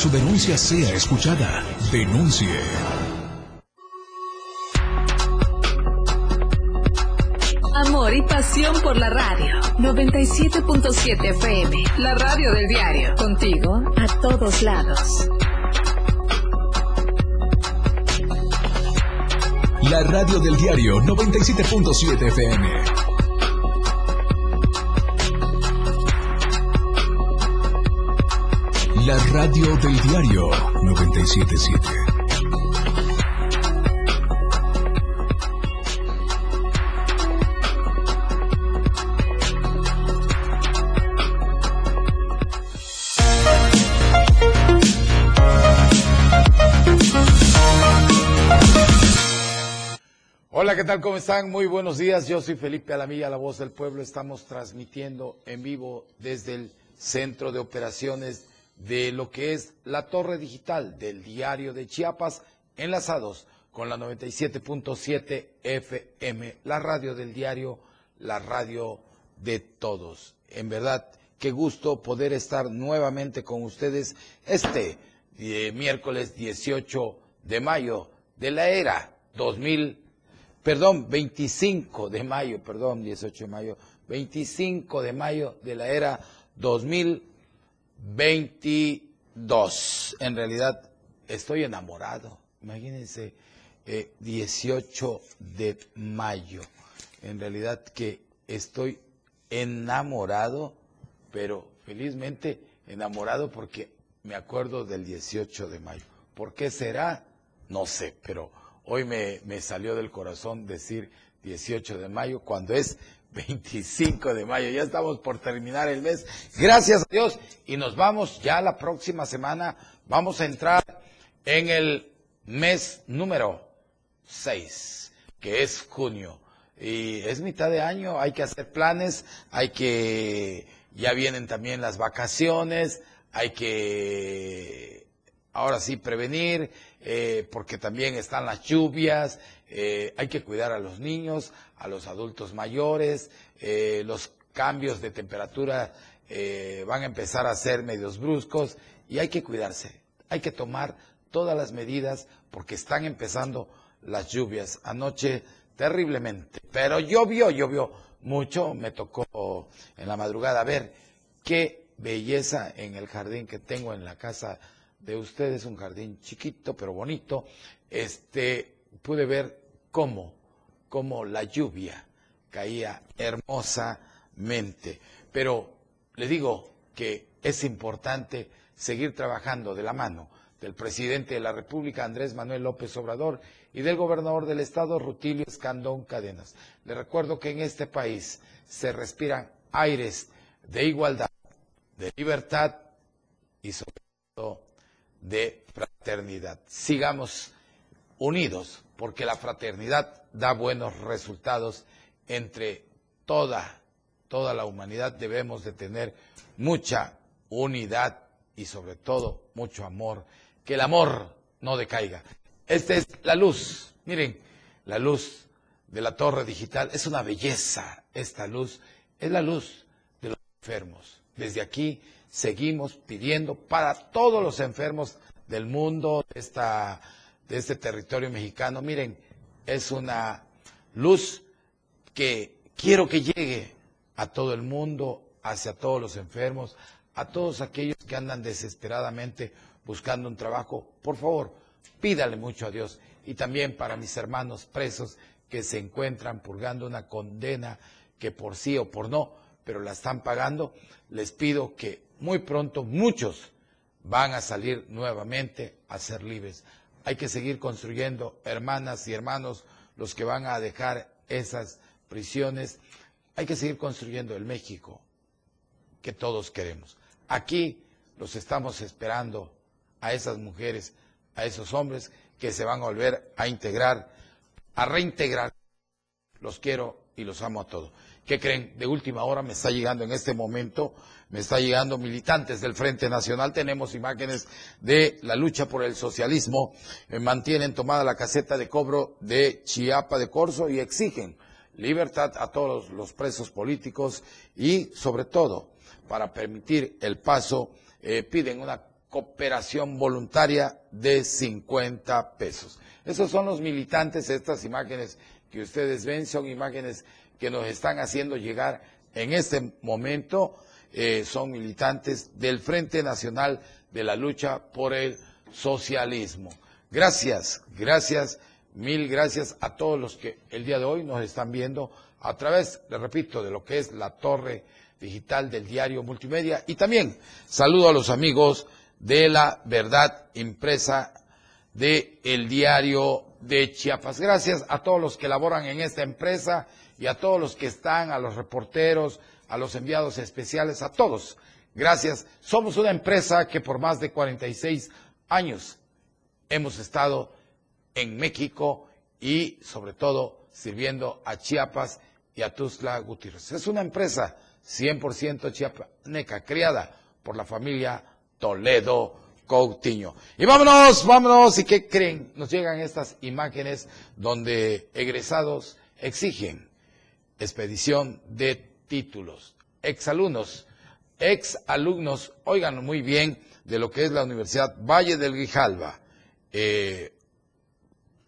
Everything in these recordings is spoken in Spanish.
su denuncia sea escuchada. Denuncie. Amor y pasión por la radio. 97.7 FM. La radio del diario. Contigo a todos lados. La radio del diario 97.7 FM. La radio del diario 977. Hola, ¿qué tal? ¿Cómo están? Muy buenos días. Yo soy Felipe Alamilla, la voz del pueblo. Estamos transmitiendo en vivo desde el centro de operaciones de lo que es la torre digital del diario de Chiapas, enlazados con la 97.7 FM, la radio del diario, la radio de todos. En verdad, qué gusto poder estar nuevamente con ustedes este eh, miércoles 18 de mayo de la era 2000 perdón, 25 de mayo, perdón, 18 de mayo, 25 de mayo de la era 2022. En realidad, estoy enamorado. Imagínense, 18 eh, de mayo. En realidad que estoy enamorado, pero felizmente enamorado porque me acuerdo del 18 de mayo. ¿Por qué será? No sé, pero Hoy me, salió del corazón decir 18 de mayo cuando es 25 de mayo. Ya estamos por terminar el mes. Gracias a Dios. Y nos vamos ya la próxima semana. Vamos a entrar en el mes número 6, que es junio. Y es mitad de año, hay que hacer planes, hay que, ya vienen también las vacaciones, hay que, ahora sí, prevenir, eh, porque también están las lluvias, eh, hay que cuidar a los niños, a los adultos mayores, eh, los cambios de temperatura van a empezar a ser medios bruscos y hay que cuidarse, hay que tomar todas las medidas porque están empezando las lluvias. Anoche terriblemente, pero llovió, llovió mucho, me tocó en la madrugada ver qué belleza en el jardín que tengo en la casa de ustedes, un jardín chiquito pero bonito, este, pude ver cómo, cómo la lluvia caía hermosamente. Pero le digo que es importante seguir trabajando de la mano del presidente de la República, Andrés Manuel López Obrador, y del gobernador del estado, Rutilio Escandón Cadenas. Le recuerdo que en este país se respiran aires de igualdad, de libertad y sobre todo de fraternidad. Sigamos unidos, porque la fraternidad da buenos resultados entre toda, toda la humanidad. Debemos de tener mucha unidad y sobre todo mucho amor. Que el amor no decaiga. Esta es la luz. Miren, la luz de la torre digital. Es una belleza esta luz. Es la luz de los enfermos. Desde aquí seguimos pidiendo para todos los enfermos del mundo, de, esta, de este territorio mexicano. Miren, es una luz que quiero que llegue a todo el mundo, hacia todos los enfermos, a todos aquellos que andan desesperadamente buscando un trabajo. Por favor, pídale mucho a Dios. Y también para mis hermanos presos que se encuentran purgando una condena que por sí o por no, pero la están pagando, les pido que muy pronto muchos van a salir nuevamente a ser libres. Hay que seguir construyendo, hermanas y hermanos, los que van a dejar esas prisiones. Hay que seguir construyendo el México que todos queremos. Aquí los estamos esperando a esas mujeres, a esos hombres que se van a volver a integrar, a reintegrar. Los quiero y los amo a todos. ¿Qué creen? De última hora me está llegando en este momento, me está llegando militantes del Frente Nacional, tenemos imágenes de la lucha por el socialismo, eh, mantienen tomada la caseta de cobro de Chiapa de Corzo y exigen libertad a todos los presos políticos y sobre todo para permitir el paso, eh, piden una cooperación voluntaria de 50 pesos. Esos son los militantes, estas imágenes que ustedes ven son imágenes que nos están haciendo llegar en este momento, eh, son militantes del Frente Nacional de la Lucha por el Socialismo. Gracias, gracias, mil gracias a todos los que el día de hoy nos están viendo a través, le repito, de lo que es la torre digital del diario multimedia y también saludo a los amigos de la verdad impresa de el diario de Chiapas. Gracias a todos los que laboran en esta empresa y a todos los que están, a los reporteros, a los enviados especiales, a todos. Gracias. Somos una empresa que por más de 46 años hemos estado en México y sobre todo sirviendo a Chiapas y a Tuzla Gutiérrez. Es una empresa 100% chiapaneca, criada por la familia Toledo Y vámonos, vámonos, ¿y qué creen? Nos llegan estas imágenes donde egresados exigen expedición de títulos. Exalumnos, exalumnos, oigan muy bien de lo que es la Universidad Valle del Grijalva. Eh,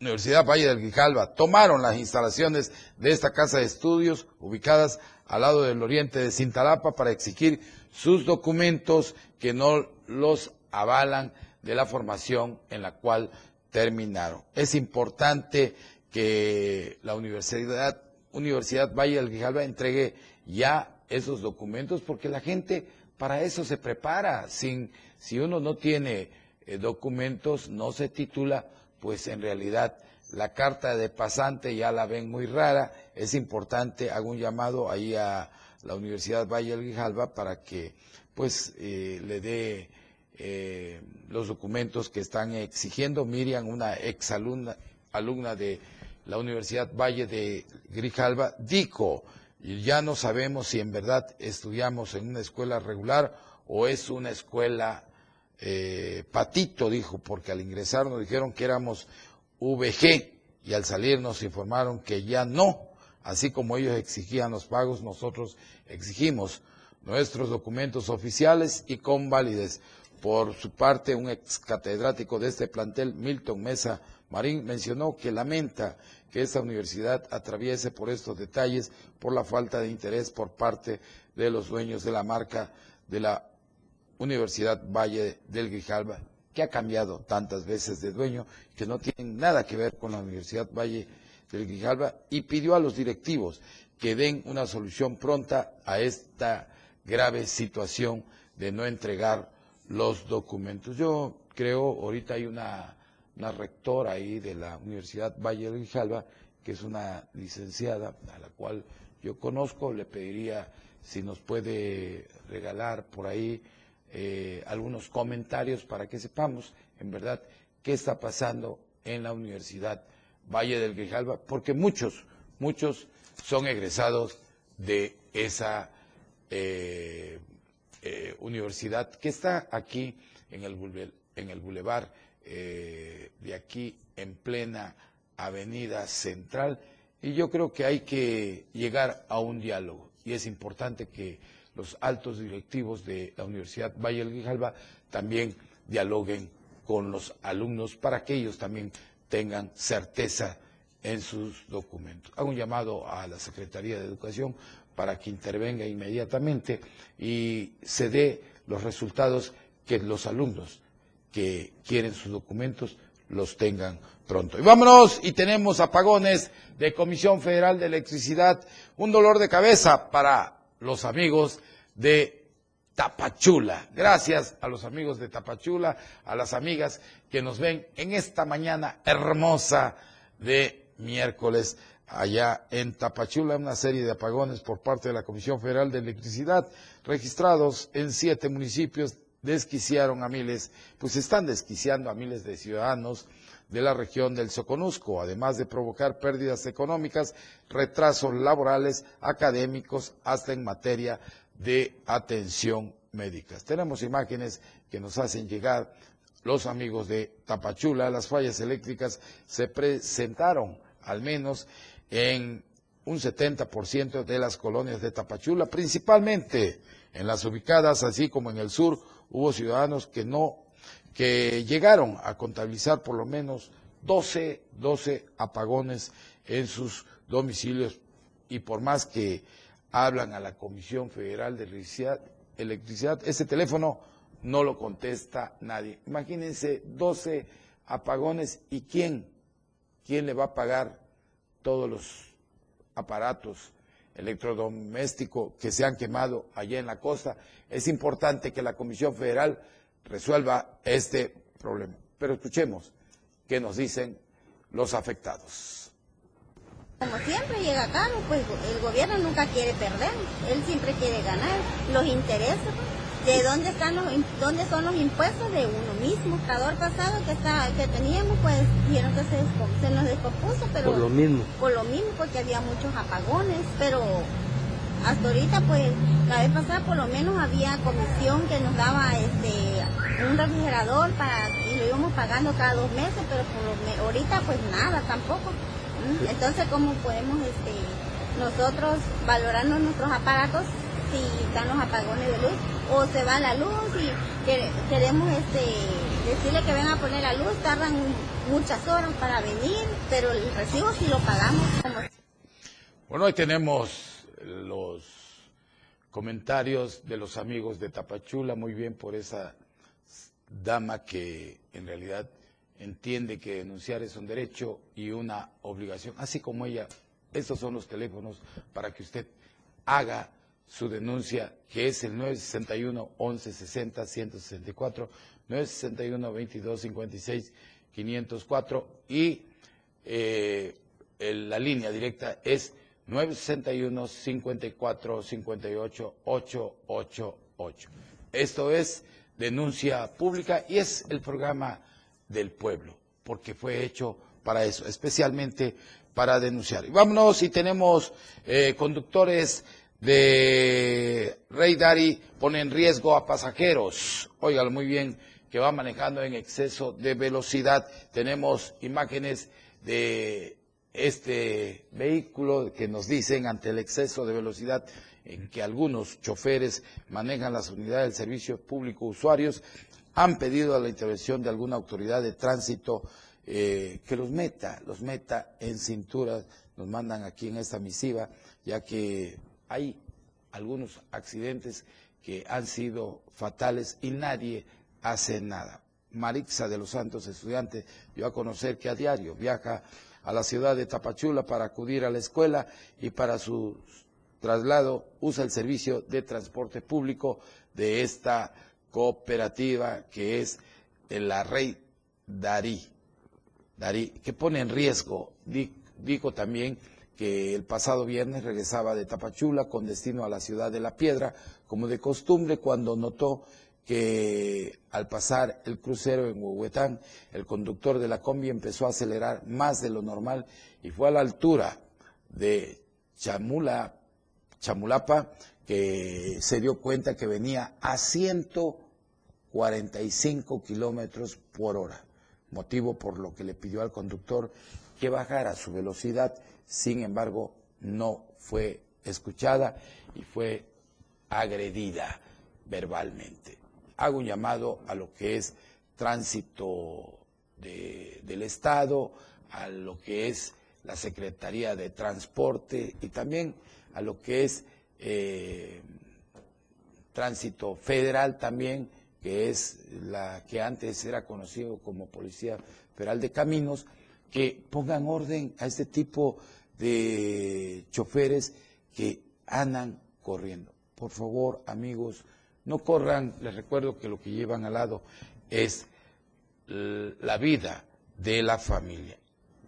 Universidad Valle del Grijalva tomaron las instalaciones de esta casa de estudios ubicadas al lado del oriente de Cintalapa para exigir sus documentos que no los avalan de la formación en la cual terminaron. Es importante que la Universidad, Universidad Valle del Grijalva entregue ya esos documentos porque la gente para eso se prepara. Sin, si uno no tiene eh, documentos, no se titula, pues en realidad la carta de pasante ya la ven muy rara. Es importante, hago un llamado ahí a la Universidad Valle del Grijalva para que pues eh, le dé eh, los documentos que están exigiendo. Miriam, una exalumna alumna de la Universidad Valle de Grijalva, dijo, ya no sabemos si en verdad estudiamos en una escuela regular o es una escuela eh, patito, dijo, porque al ingresar nos dijeron que éramos VG y al salir nos informaron que ya no, así como ellos exigían los pagos, nosotros exigimos nuestros documentos oficiales y con validez. Por su parte, un ex catedrático de este plantel, Milton Mesa Marín, mencionó que lamenta que esta universidad atraviese por estos detalles por la falta de interés por parte de los dueños de la marca de la Universidad Valle del Grijalva, que ha cambiado tantas veces de dueño, que no tiene nada que ver con la Universidad Valle del Grijalva, y pidió a los directivos que den una solución pronta a esta grave situación de no entregar los documentos. Yo creo, ahorita hay una, rectora ahí de la Universidad Valle de Grijalva, que es una licenciada a la cual yo conozco, le pediría si nos puede regalar por ahí eh, algunos comentarios para que sepamos en verdad qué está pasando en la Universidad Valle del Grijalva, porque muchos, muchos son egresados de esa eh, eh, universidad que está aquí en el, en el bulevar eh, de aquí en plena avenida central y yo creo que hay que llegar a un diálogo y es importante que los altos directivos de la Universidad Valle del Grijalva también dialoguen con los alumnos para que ellos también tengan certeza en sus documentos. Hago un llamado a la Secretaría de Educación para que intervenga inmediatamente y se dé los resultados que los alumnos que quieren sus documentos los tengan pronto. Y vámonos, y tenemos apagones de Comisión Federal de Electricidad, un dolor de cabeza para los amigos de Tapachula. Gracias a los amigos de Tapachula, a las amigas que nos ven en esta mañana hermosa de miércoles allá en Tapachula, una serie de apagones por parte de la Comisión Federal de Electricidad, registrados en siete municipios, desquiciaron a miles, pues están desquiciando a miles de ciudadanos de la región del Soconusco, además de provocar pérdidas económicas, retrasos laborales, académicos, hasta en materia de atención médica. Tenemos imágenes que nos hacen llegar los amigos de Tapachula. Las fallas eléctricas se presentaron al menos en un 70% de las colonias de Tapachula, principalmente en las ubicadas, así como en el sur, hubo ciudadanos que no que llegaron a contabilizar por lo menos 12, 12 apagones en sus domicilios y por más que hablan a la Comisión Federal de Electricidad, Electricidad ese teléfono no lo contesta nadie. Imagínense 12 apagones y quién, quién le va a pagar todos los aparatos electrodomésticos que se han quemado allá en la costa. Es importante que la Comisión Federal resuelva este problema. Pero escuchemos qué nos dicen los afectados. Como siempre llega caro, pues el gobierno nunca quiere perder, él siempre quiere ganar. Los intereses, ¿de dónde están los dónde son los impuestos de uno mismo? El pasado que está que teníamos, pues dijeron que se, nos descompuso, pero por lo mismo. Por lo mismo, porque había muchos apagones, pero hasta ahorita pues la vez pasada por lo menos había comisión que nos daba este un refrigerador para y lo íbamos pagando cada dos meses pero por lo, ahorita pues nada tampoco entonces, ¿cómo podemos este, nosotros valorarnos nuestros aparatos si están los apagones de luz o se va la luz y queremos este, decirle que vengan a poner la luz, tardan muchas horas para venir, pero el recibo sí lo pagamos. Bueno, hoy tenemos los comentarios de los amigos de Tapachula, muy bien por esa dama que en realidad entiende que denunciar es un derecho y una obligación, así como ella. Estos son los teléfonos para que usted haga su denuncia, que es el 961 1160 164, 961 2256 504 y la línea directa es 961 54 58 888. Esto es denuncia pública y es el programa del pueblo, porque fue hecho para eso, especialmente para denunciar. Y vámonos, y tenemos eh, conductores de Rey Dari, pone en riesgo a pasajeros. Óigalo muy bien, que va manejando en exceso de velocidad. Tenemos imágenes de este vehículo que nos dicen ante el exceso de velocidad en que algunos choferes manejan las unidades del servicio público usuarios han pedido a la intervención de alguna autoridad de tránsito eh, que los meta, los meta en cintura, nos mandan aquí en esta misiva, ya que hay algunos accidentes que han sido fatales y nadie hace nada. Marixa de los Santos, estudiante, dio a conocer que a diario viaja a la ciudad de Tapachula para acudir a la escuela y para su traslado usa el servicio de transporte público de esta cooperativa que es la Rey Darí, Darí que pone en riesgo, dijo también que el pasado viernes regresaba de Tapachula con destino a la ciudad de La Piedra, como de costumbre cuando notó que al pasar el crucero en Huehuetán, el conductor de la combi empezó a acelerar más de lo normal y fue a la altura de Chamula, Chamulapa que se dio cuenta que venía a 145 kilómetros por hora, motivo por lo que le pidió al conductor que bajara su velocidad, sin embargo, no fue escuchada y fue agredida verbalmente. Hago un llamado a lo que es tránsito del Estado, a lo que es la Secretaría de Transporte y también a lo que es eh, tránsito federal también, que es la que antes era conocido como Policía Federal de Caminos, que pongan orden a este tipo de choferes que andan corriendo. Por favor, amigos, no corran, les recuerdo que lo que llevan al lado es la vida de la familia.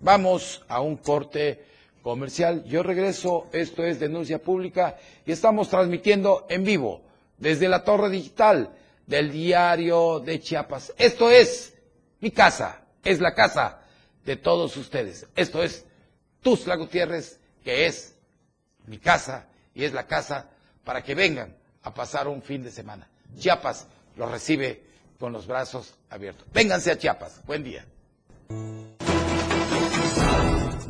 Vamos a un corte comercial. Yo regreso, esto es Denuncia Pública y estamos transmitiendo en vivo desde la torre digital del diario de Chiapas. Esto es mi casa, es la casa de todos ustedes. Esto es Tuzla Gutiérrez, que es mi casa y es la casa para que vengan a pasar un fin de semana. Chiapas los recibe con los brazos abiertos. Vénganse a Chiapas. Buen día.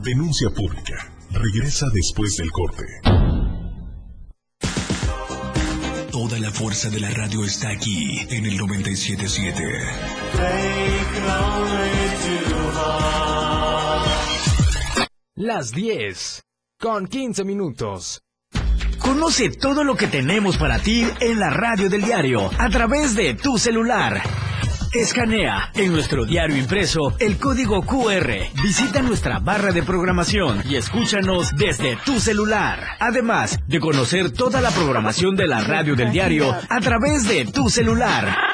Denuncia pública. Regresa después del corte. Toda la fuerza de la radio está aquí en el 977. Las 10 con 15 minutos. Conoce todo lo que tenemos para ti en la radio del diario a través de tu celular. Escanea en nuestro diario impreso el código QR. Visita nuestra barra de programación y escúchanos desde tu celular. Además de conocer toda la programación de la radio del diario a través de tu celular.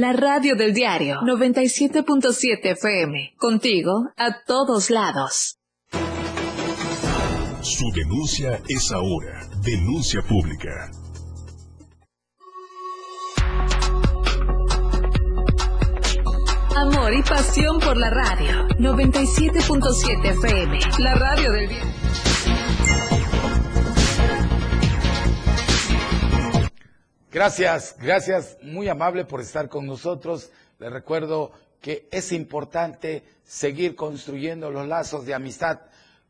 La radio del diario 97.7 FM. Contigo a todos lados. Su denuncia es ahora. Denuncia pública. Amor y pasión por la radio 97.7 FM. La radio del diario. Gracias, gracias, muy amable por estar con nosotros. Les recuerdo que es importante seguir construyendo los lazos de amistad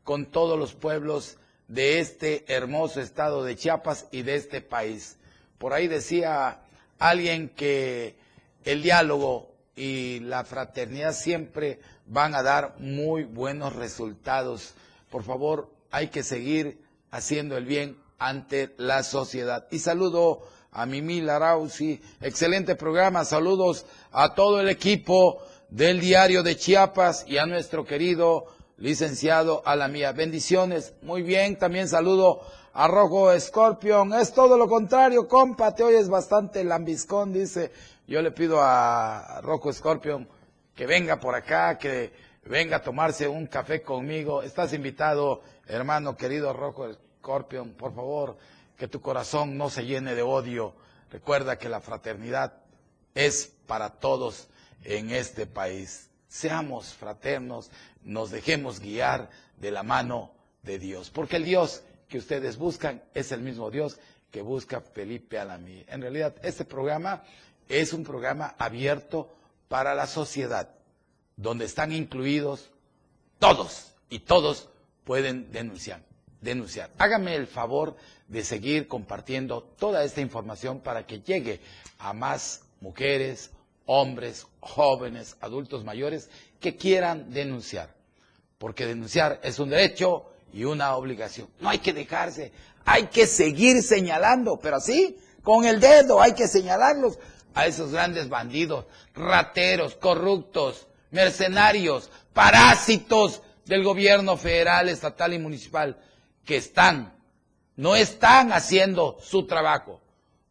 con todos los pueblos de este hermoso estado de Chiapas y de este país. Por ahí decía alguien que el diálogo y la fraternidad siempre van a dar muy buenos resultados. Por favor, hay que seguir haciendo el bien ante la sociedad. Y saludo a Mimi Larausi. Excelente programa. Saludos a todo el equipo del diario de Chiapas y a nuestro querido licenciado Alamía. Bendiciones. Muy bien. También saludo a Rojo Scorpion. Es todo lo contrario, compa. Te oyes bastante lambiscón, dice. Yo le pido a Rojo Scorpion que venga por acá, que venga a tomarse un café conmigo. Estás invitado, hermano querido Rojo Scorpion, por favor que tu corazón no se llene de odio. Recuerda que la fraternidad es para todos en este país. Seamos fraternos, nos dejemos guiar de la mano de Dios, porque el Dios que ustedes buscan es el mismo Dios que busca Felipe Alamí. En realidad, este programa es un programa abierto para la sociedad, donde están incluidos todos y todos pueden denunciar. Denunciar. Hágame el favor de seguir compartiendo toda esta información para que llegue a más mujeres, hombres, jóvenes, adultos mayores que quieran denunciar. Porque denunciar es un derecho y una obligación. No hay que dejarse, hay que seguir señalando, pero así, con el dedo, hay que señalarlos a esos grandes bandidos, rateros, corruptos, mercenarios, parásitos del gobierno federal, estatal y municipal, que están no están haciendo su trabajo.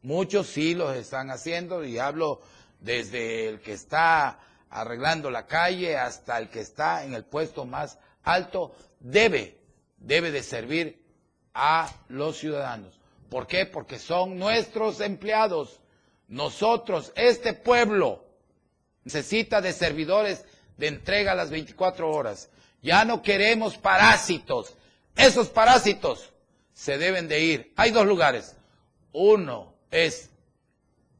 Muchos sí los están haciendo y hablo desde el que está arreglando la calle hasta el que está en el puesto más alto, debe, debe de servir a los ciudadanos. ¿Por qué? Porque son nuestros empleados. Nosotros, este pueblo, necesita de servidores de entrega a las 24 horas. Ya no queremos parásitos. Esos parásitos se deben de ir. Hay dos lugares. Uno es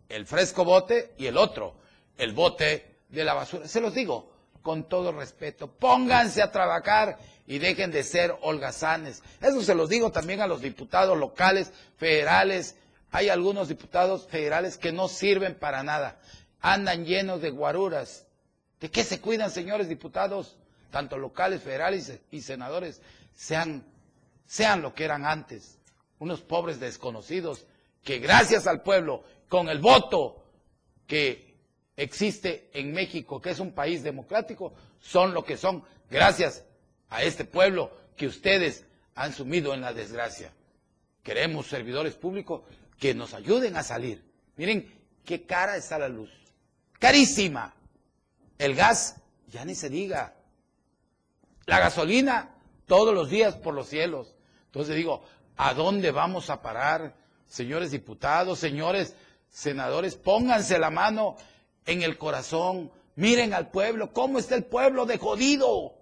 el fresco bote y el otro, el bote de la basura. Se los digo con todo respeto. Pónganse a trabajar y dejen de ser holgazanes. Eso se los digo también a los diputados locales, federales. Hay algunos diputados federales que no sirven para nada. Andan llenos de guaruras. ¿De qué se cuidan, señores diputados? Tanto locales, federales y senadores. Sean, sean lo que eran antes. Unos pobres desconocidos que gracias al pueblo, con el voto que existe en México, que es un país democrático, son lo que son gracias a este pueblo que ustedes han sumido en la desgracia. Queremos servidores públicos que nos ayuden a salir. Miren qué cara está la luz. Carísima. El gas, ya ni se diga. La gasolina, todos los días por los cielos. Entonces digo, ¿a dónde vamos a parar? Señores diputados, señores senadores, pónganse la mano en el corazón. Miren al pueblo, cómo está el pueblo de jodido.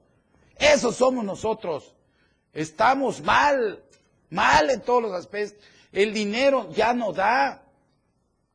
Eso somos nosotros. Estamos mal, mal en todos los aspectos. El dinero ya no da.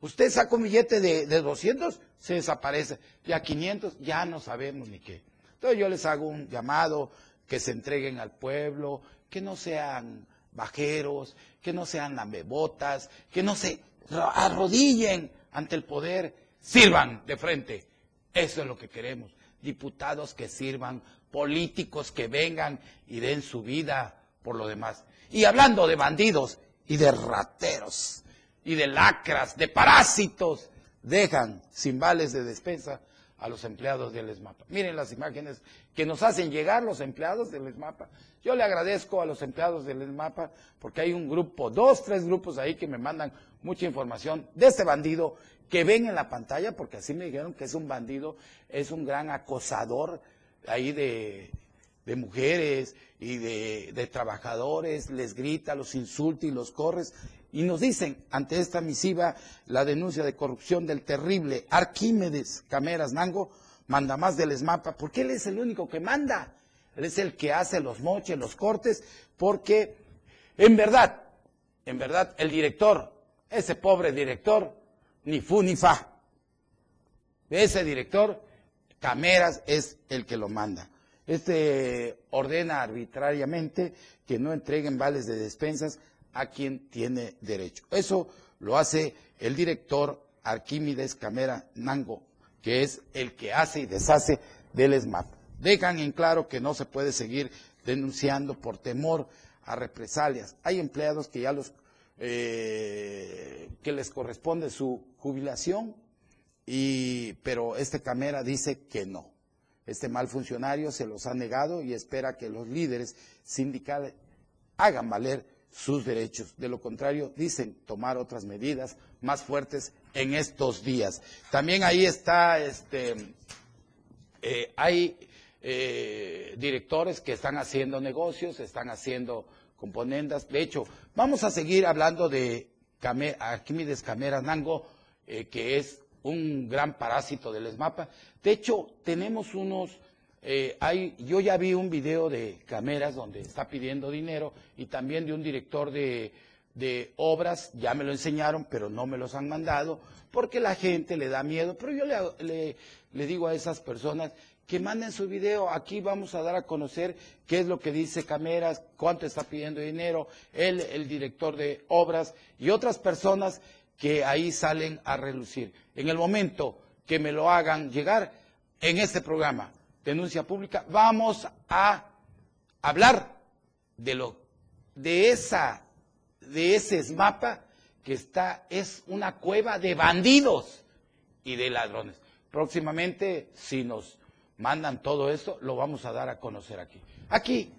Usted saca un billete de, de 200, se desaparece. Y a 500 ya no sabemos ni qué. Entonces yo les hago un llamado que se entreguen al pueblo, que no sean bajeros, que no sean lamebotas, que no se arrodillen ante el poder, sirvan de frente. Eso es lo que queremos. Diputados que sirvan, políticos que vengan y den su vida por lo demás. Y hablando de bandidos y de rateros y de lacras, de parásitos, dejan sin vales de despensa a los empleados del ESMAPA. Miren las imágenes que nos hacen llegar los empleados del ESMAPA. Yo le agradezco a los empleados del ESMAPA porque hay un grupo, dos, tres grupos ahí que me mandan mucha información de este bandido que ven en la pantalla, porque así me dijeron que es un bandido, es un gran acosador ahí de, mujeres y de, de, trabajadores, les grita, los insulta y los corres. Y nos dicen, ante esta misiva, la denuncia de corrupción del terrible Arquímedes Cameras Nango, manda más del ESMAPA, porque él es el único que manda. Él es el que hace los moches, los cortes, porque en verdad, en verdad, el director, ese pobre director, ni fu ni fa. Ese director Cameras es el que lo manda. Este ordena arbitrariamente que no entreguen vales de despensas a quien tiene derecho. Eso lo hace el director Arquímedes Camera Nango, que es el que hace y deshace del ESMAP. Dejan en claro que no se puede seguir denunciando por temor a represalias. Hay empleados que ya los eh, que les corresponde su jubilación pero este Camera dice que no. Este mal funcionario se los ha negado y espera que los líderes sindicales hagan valer sus derechos. De lo contrario, dicen tomar otras medidas más fuertes en estos días. También ahí está, este, eh, hay eh, directores que están haciendo negocios, están haciendo componendas. De hecho, vamos a seguir hablando de Arquímedes Camera Nango, eh, que es un gran parásito del ESMAPA. De hecho, tenemos unos, eh, hay, yo ya vi un video de Cameras donde está pidiendo dinero y también de un director de, obras, ya me lo enseñaron, pero no me los han mandado, porque la gente le da miedo. Pero yo le, le, digo a esas personas que manden su video, aquí vamos a dar a conocer qué es lo que dice Cameras, cuánto está pidiendo dinero, él, el director de obras y otras personas que ahí salen a relucir. En el momento que me lo hagan llegar en este programa, denuncia pública, vamos a hablar de lo de esa de ese mapa que está es una cueva de bandidos y de ladrones. Próximamente, si nos mandan todo esto, lo vamos a dar a conocer aquí. Aquí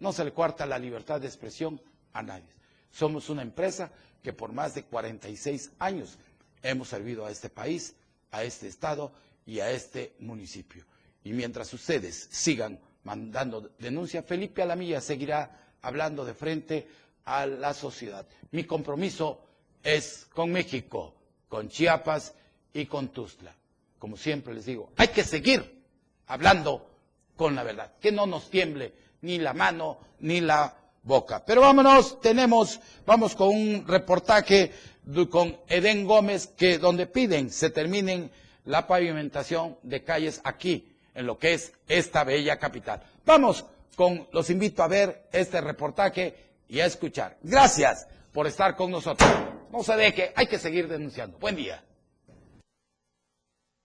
no se le cuarta la libertad de expresión a nadie. Somos una empresa que por más de 46 años hemos servido a este país, a este Estado y a este municipio. Y mientras ustedes sigan mandando denuncia, Felipe Alamilla seguirá hablando de frente a la sociedad. Mi compromiso es con México, con Chiapas y con Tuzla. Como siempre les digo, hay que seguir hablando con la verdad, que no nos tiemble ni la mano ni la boca. Pero vámonos, tenemos, vamos con un reportaje con Edén Gómez, que donde piden se terminen la pavimentación de calles aquí, en lo que es esta bella capital. Vamos con, los invito a ver este reportaje y a escuchar. Gracias por estar con nosotros. No se deje, hay que seguir denunciando. Buen día.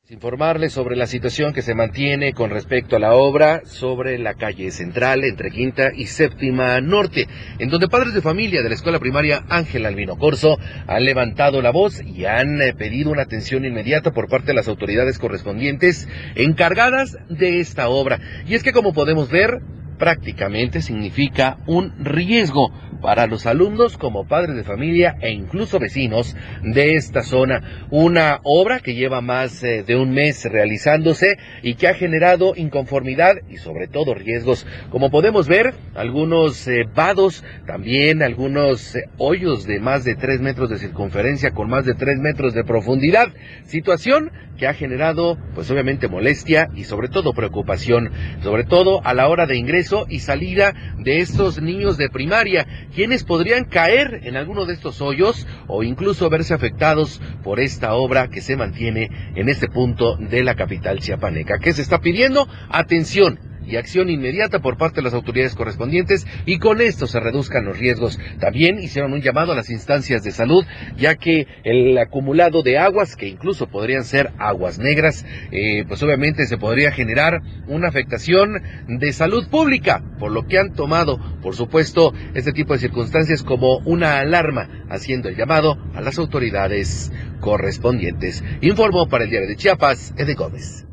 Informarles sobre la situación que se mantiene con respecto a la obra sobre la calle central entre Quinta y Séptima Norte, en donde padres de familia de la escuela primaria Ángel Albino Corso han levantado la voz y han eh, pedido una atención inmediata por parte de las autoridades correspondientes encargadas de esta obra. Y es que como podemos ver, prácticamente significa un riesgo para los alumnos como padres de familia e incluso vecinos de esta zona. Una obra que lleva más eh, de un mes realizándose y que ha generado inconformidad y sobre todo riesgos. Como podemos ver, algunos eh, vados, también algunos eh, hoyos de más de tres metros de circunferencia con más de tres metros de profundidad. Situación que ha generado pues obviamente molestia y sobre todo preocupación, sobre todo a la hora de ingreso y salida de estos niños de primaria, quienes podrían caer en alguno de estos hoyos o incluso verse afectados por esta obra que se mantiene en este punto de la capital chiapaneca. ¿Qué se está pidiendo? Atención, y acción inmediata por parte de las autoridades correspondientes y con esto se reduzcan los riesgos. También hicieron un llamado a las instancias de salud, ya que el acumulado de aguas, que incluso podrían ser aguas negras, eh, pues obviamente se podría generar una afectación de salud pública, por lo que han tomado, por supuesto, este tipo de circunstancias como una alarma, haciendo el llamado a las autoridades correspondientes. Informó para el diario de Chiapas, Ede Gómez.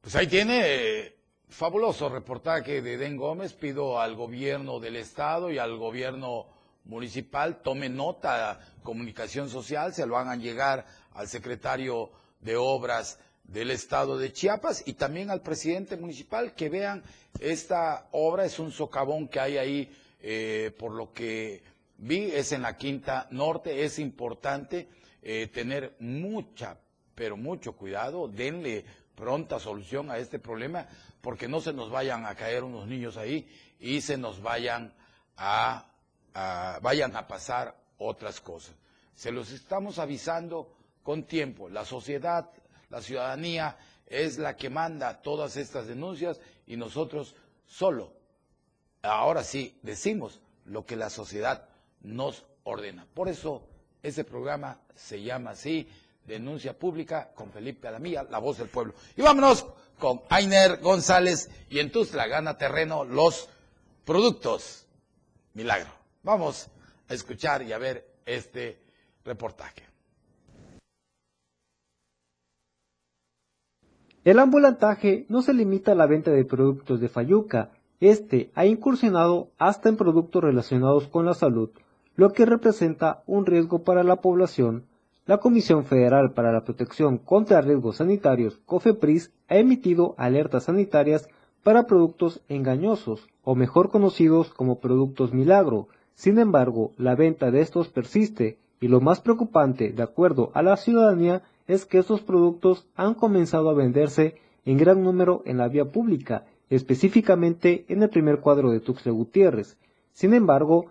Pues ahí tiene fabuloso reportaje de Den Gómez. Pido al gobierno del estado y al gobierno municipal tome nota, comunicación social, se lo hagan llegar al secretario de obras del estado de Chiapas y también al presidente municipal que vean esta obra. Es un socavón que hay ahí eh, por lo que vi es en la quinta norte. Es importante eh, tener mucha pero mucho cuidado. Denle pronta solución a este problema porque no se nos vayan a caer unos niños ahí y se nos vayan a, vayan a pasar otras cosas. Se los estamos avisando con tiempo. La sociedad, la ciudadanía es la que manda todas estas denuncias y nosotros solo, ahora sí, decimos lo que la sociedad nos ordena. Por eso ese programa se llama así, Denuncia Pública con Felipe Alamía, la voz del pueblo. Y vámonos con Ainer González y en Tuzla gana terreno los productos. Milagro. Vamos a escuchar y a ver este reportaje. El ambulantaje no se limita a la venta de productos de Fayuca, este ha incursionado hasta en productos relacionados con la salud, lo que representa un riesgo para la población la Comisión Federal para la Protección contra Riesgos Sanitarios, COFEPRIS, ha emitido alertas sanitarias para productos engañosos, o mejor conocidos como productos milagro. Sin embargo, la venta de estos persiste, y lo más preocupante, de acuerdo a la ciudadanía, es que estos productos han comenzado a venderse en gran número en la vía pública, específicamente en el primer cuadro de Tuxtla Gutiérrez. Sin embargo,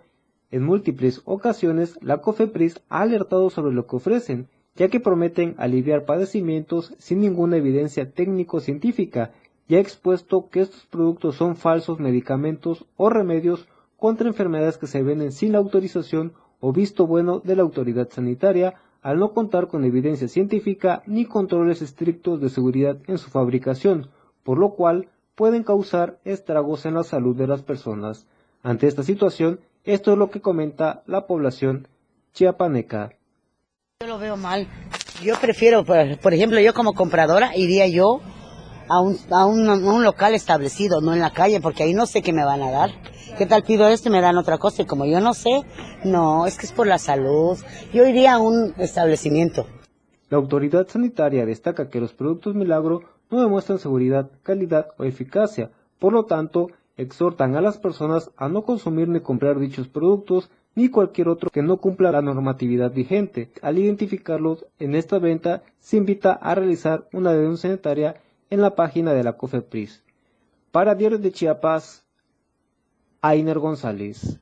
en múltiples ocasiones, la COFEPRIS ha alertado sobre lo que ofrecen, ya que prometen aliviar padecimientos sin ninguna evidencia técnico-científica y ha expuesto que estos productos son falsos medicamentos o remedios contra enfermedades que se venden sin la autorización o visto bueno de la autoridad sanitaria al no contar con evidencia científica ni controles estrictos de seguridad en su fabricación, por lo cual pueden causar estragos en la salud de las personas. Ante esta situación, esto es lo que comenta la población chiapaneca. Yo lo veo mal. Yo prefiero, por ejemplo, yo como compradora iría yo a un, a un, local establecido, no en la calle, porque ahí no sé qué me van a dar. ¿Qué tal pido esto y me dan otra cosa? Y como yo no sé, no, es que es por la salud. Yo iría a un establecimiento. La autoridad sanitaria destaca que los productos milagro no demuestran seguridad, calidad o eficacia. Por lo tanto, exhortan a las personas a no consumir ni comprar dichos productos, ni cualquier otro que no cumpla la normatividad vigente. Al identificarlos en esta venta, se invita a realizar una denuncia sanitaria en la página de la COFEPRIS. Para Diario de Chiapas, Ainer González.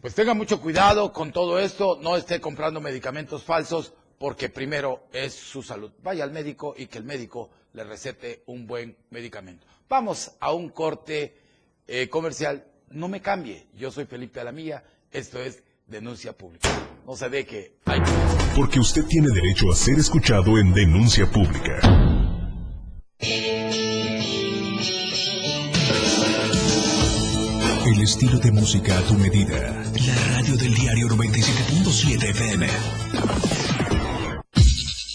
Pues tenga mucho cuidado con todo esto, no esté comprando medicamentos falsos, porque primero es su salud. Vaya al médico y que el médico le recete un buen medicamento. Vamos a un corte eh, comercial. No me cambie, yo soy Felipe Alamilla, esto es Denuncia Pública. No se que hay... Porque usted tiene derecho a ser escuchado en Denuncia Pública. El estilo de música a tu medida. La radio del diario 97.7 FM.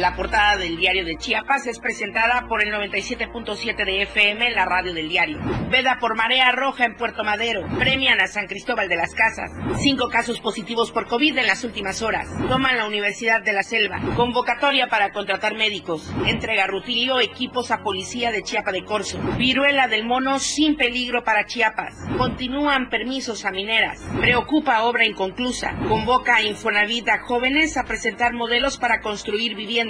La portada del diario de Chiapas es presentada por el 97.7 de FM, la radio del diario. Veda por marea roja en Puerto Madero. Premian a San Cristóbal de las Casas. Cinco casos positivos por COVID en las últimas horas. Toman la Universidad de la Selva. Convocatoria para contratar médicos. Entrega rutilio equipos a policía de Chiapa de Corzo. Viruela del mono sin peligro para Chiapas. Continúan permisos a mineras. Preocupa obra inconclusa. Convoca a Infonavit a jóvenes a presentar modelos para construir viviendas.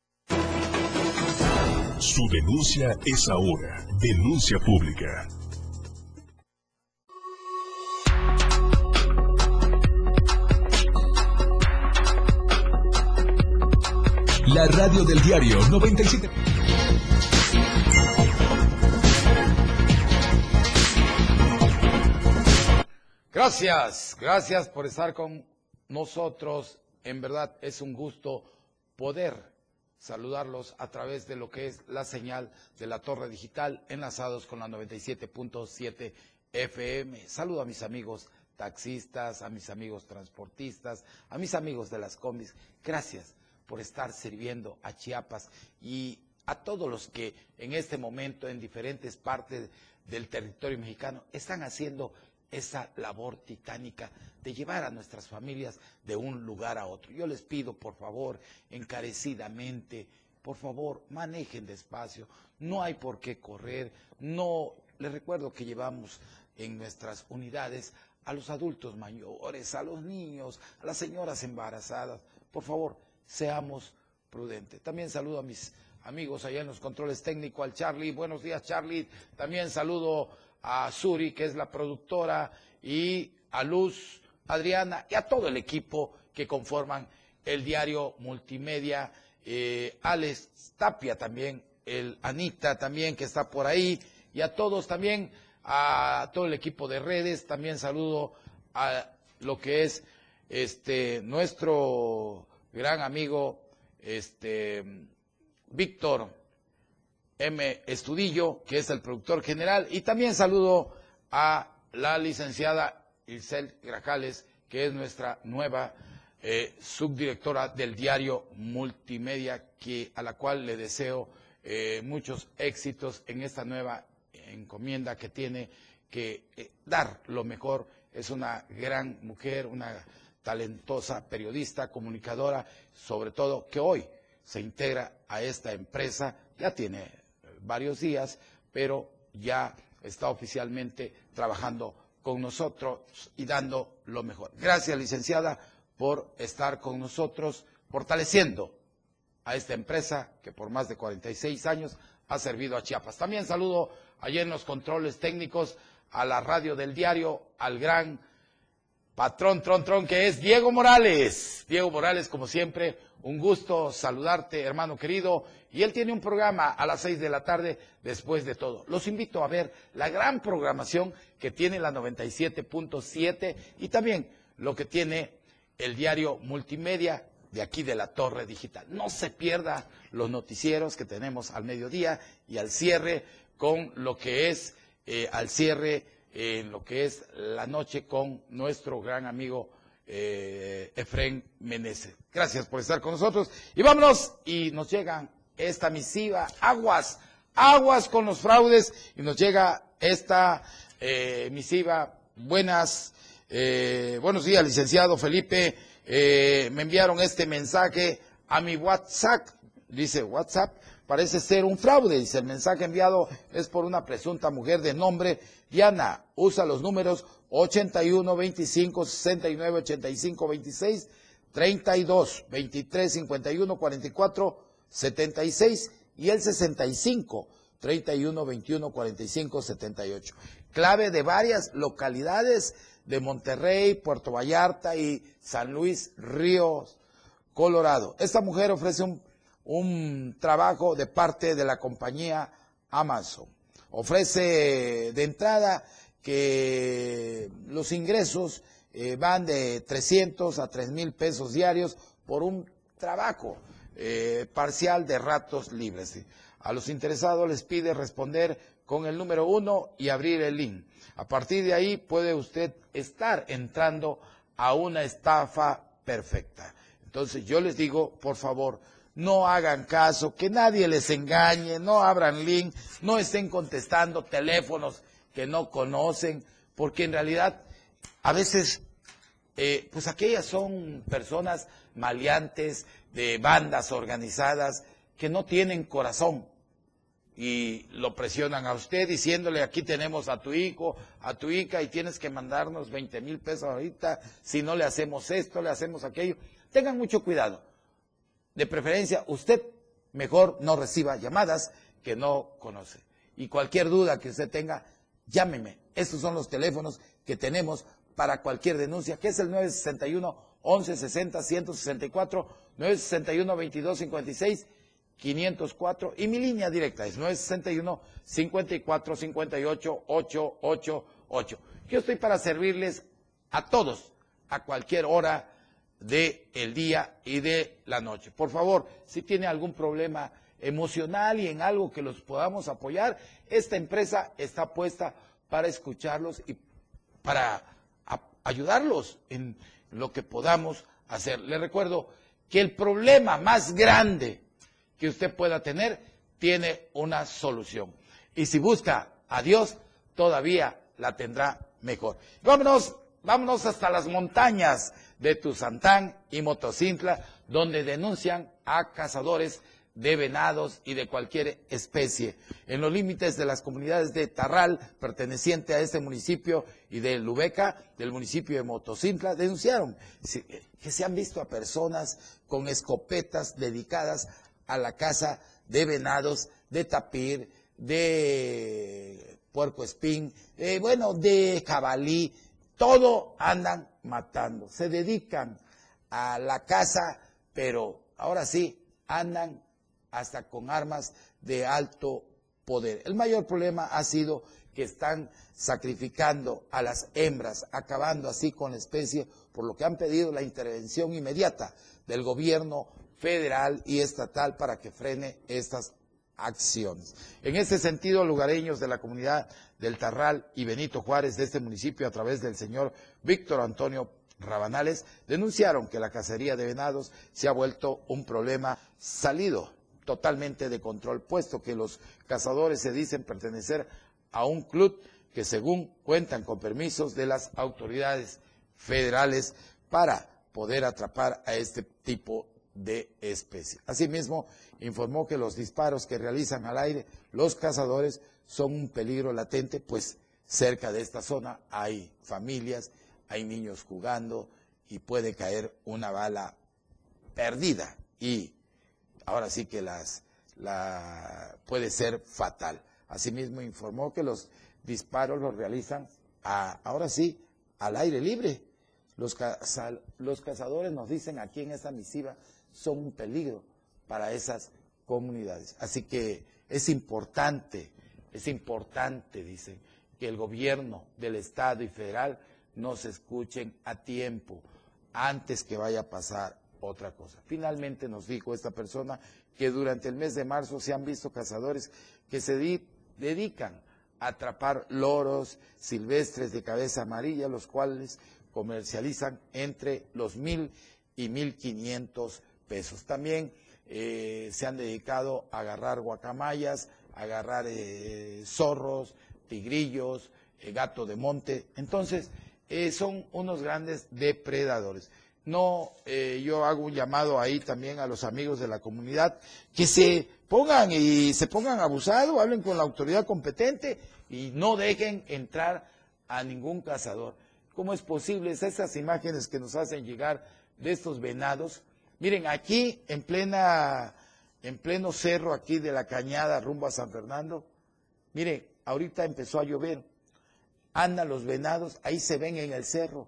Su denuncia es ahora. Denuncia pública. La radio del diario 97. Gracias, gracias por estar con nosotros. En verdad es un gusto poder saludarlos a través de lo que es la señal de la torre digital enlazados con la 97.7 FM. Saludo a mis amigos taxistas, a mis amigos transportistas, a mis amigos de las combis. Gracias por estar sirviendo a Chiapas y a todos los que en este momento en diferentes partes del territorio mexicano están haciendo esa labor titánica de llevar a nuestras familias de un lugar a otro. Yo les pido, por favor, encarecidamente, por favor, manejen despacio, no hay por qué correr, no, les recuerdo que llevamos en nuestras unidades a los adultos mayores, a los niños, a las señoras embarazadas, por favor, seamos prudentes. También saludo a mis amigos allá en los controles técnicos, al Charlie, buenos días Charlie, también saludo a Suri, que es la productora, y a Luz, Adriana, y a todo el equipo que conforman el diario multimedia, eh, Alex Tapia también, el Anita también que está por ahí, y a todos también, a todo el equipo de redes, también saludo a lo que es este nuestro gran amigo este Víctor M. Estudillo, que es el productor general, y también saludo a la licenciada Ilsel Grajales, que es nuestra nueva eh, subdirectora del diario Multimedia, que, a la cual le deseo eh, muchos éxitos en esta nueva encomienda que tiene que eh, dar lo mejor. Es una gran mujer, una talentosa periodista, comunicadora, sobre todo que hoy se integra a esta empresa, ya tiene varios días, pero ya está oficialmente trabajando con nosotros y dando lo mejor. Gracias, licenciada, por estar con nosotros, fortaleciendo a esta empresa que por más de 46 años ha servido a Chiapas. También saludo allí en los controles técnicos a la radio del diario, al gran patrón Tron Tron, que es Diego Morales. Diego Morales, como siempre, un gusto saludarte, hermano querido. Y él tiene un programa a las seis de la tarde después de todo. Los invito a ver la gran programación que tiene la 97.7 y también lo que tiene el diario multimedia de aquí de la Torre Digital. No se pierda los noticieros que tenemos al mediodía y al cierre con lo que es, eh, al cierre en lo que es la noche con nuestro gran amigo eh, Efren Meneses. Gracias por estar con nosotros. Y vámonos, y nos llega esta misiva, aguas, aguas con los fraudes, y nos llega esta eh, misiva. Buenas, eh, buenos días, licenciado Felipe. Eh, me enviaron este mensaje a mi WhatsApp, dice WhatsApp, parece ser un fraude. Dice, el mensaje enviado es por una presunta mujer de nombre Diana. Usa los números 81 25 69 85 26 32 23 51 44 76 y el 65 31 21 45 78. Clave de varias localidades de Monterrey, Puerto Vallarta y San Luis Ríos, Colorado. Esta mujer ofrece un, un trabajo de parte de la compañía Amazon. Ofrece de entrada que los ingresos eh, van de 300 a 3 mil pesos diarios por un trabajo eh, parcial de ratos libres. A los interesados les pide responder con el número uno y abrir el link. A partir de ahí puede usted estar entrando a una estafa perfecta. Entonces yo les digo, por favor, no hagan caso, que nadie les engañe, no abran link, no estén contestando teléfonos que no conocen, porque en realidad a veces, eh, pues aquellas son personas maleantes de bandas organizadas que no tienen corazón y lo presionan a usted diciéndole aquí tenemos a tu hijo, a tu hija y tienes que mandarnos 20 mil pesos ahorita, si no le hacemos esto, le hacemos aquello. Tengan mucho cuidado. De preferencia, usted mejor no reciba llamadas que no conoce. Y cualquier duda que usted tenga, llámeme. Estos son los teléfonos que tenemos para cualquier denuncia, que es el 961 1160 164 961 2256 504 y mi línea directa es 961 54 58 888. Yo estoy para servirles a todos a cualquier hora del el día y de la noche. Por favor, si tiene algún problema emocional y en algo que los podamos apoyar, esta empresa está puesta para escucharlos y para ayudarlos en lo que podamos hacer. Le recuerdo que el problema más grande que usted pueda tener tiene una solución. Y si busca a Dios, todavía la tendrá mejor. Vámonos, vámonos hasta las montañas de Tuzantán y Motocintla, donde denuncian a cazadores de venados y de cualquier especie. En los límites de las comunidades de Tarral, perteneciente a este municipio, y de Lubeca, del municipio de Motocintla, denunciaron que se han visto a personas con escopetas dedicadas a la caza de venados, de tapir, de puerco espín, bueno, de jabalí, todo andan matando. Se dedican a la caza, pero ahora sí, andan hasta con armas de alto poder. El mayor problema ha sido que están sacrificando a las hembras, acabando así con la especie, por lo que han pedido la intervención inmediata del gobierno federal y estatal para que frene estas acciones. En este sentido, lugareños de la comunidad del Tarral y Benito Juárez de este municipio, a través del señor Víctor Antonio Rabanales, denunciaron que la cacería de venados se ha vuelto un problema salido totalmente de control, puesto que los cazadores se dicen pertenecer a un club que según cuentan con permisos de las autoridades federales para poder atrapar a este tipo de especie. Asimismo, informó que los disparos que realizan al aire los cazadores son un peligro latente, pues cerca de esta zona hay familias, hay niños jugando y puede caer una bala perdida y ahora sí que las la, puede ser fatal. Asimismo informó que los disparos los realizan ahora sí al aire libre. Los, los cazadores nos dicen aquí en esta misiva son un peligro para esas comunidades. Así que es importante, es importante, dicen, que el gobierno del Estado y federal nos escuchen a tiempo, antes que vaya a pasar otra cosa. Finalmente nos dijo esta persona que durante el mes de marzo se han visto cazadores que se dedican a atrapar loros silvestres de cabeza amarilla, los cuales comercializan entre los mil y mil quinientos pesos. También eh, se han dedicado a agarrar guacamayas, a agarrar eh, zorros, tigrillos, eh, gato de monte. Entonces, son unos grandes depredadores. No, yo hago un llamado ahí también a los amigos de la comunidad que se pongan y se pongan abusados, hablen con la autoridad competente y no dejen entrar a ningún cazador. ¿Cómo es posible esas imágenes que nos hacen llegar de estos venados? Miren, aquí en plena, en pleno cerro aquí de la cañada rumbo a San Fernando, miren, ahorita empezó a llover, andan los venados, ahí se ven en el cerro.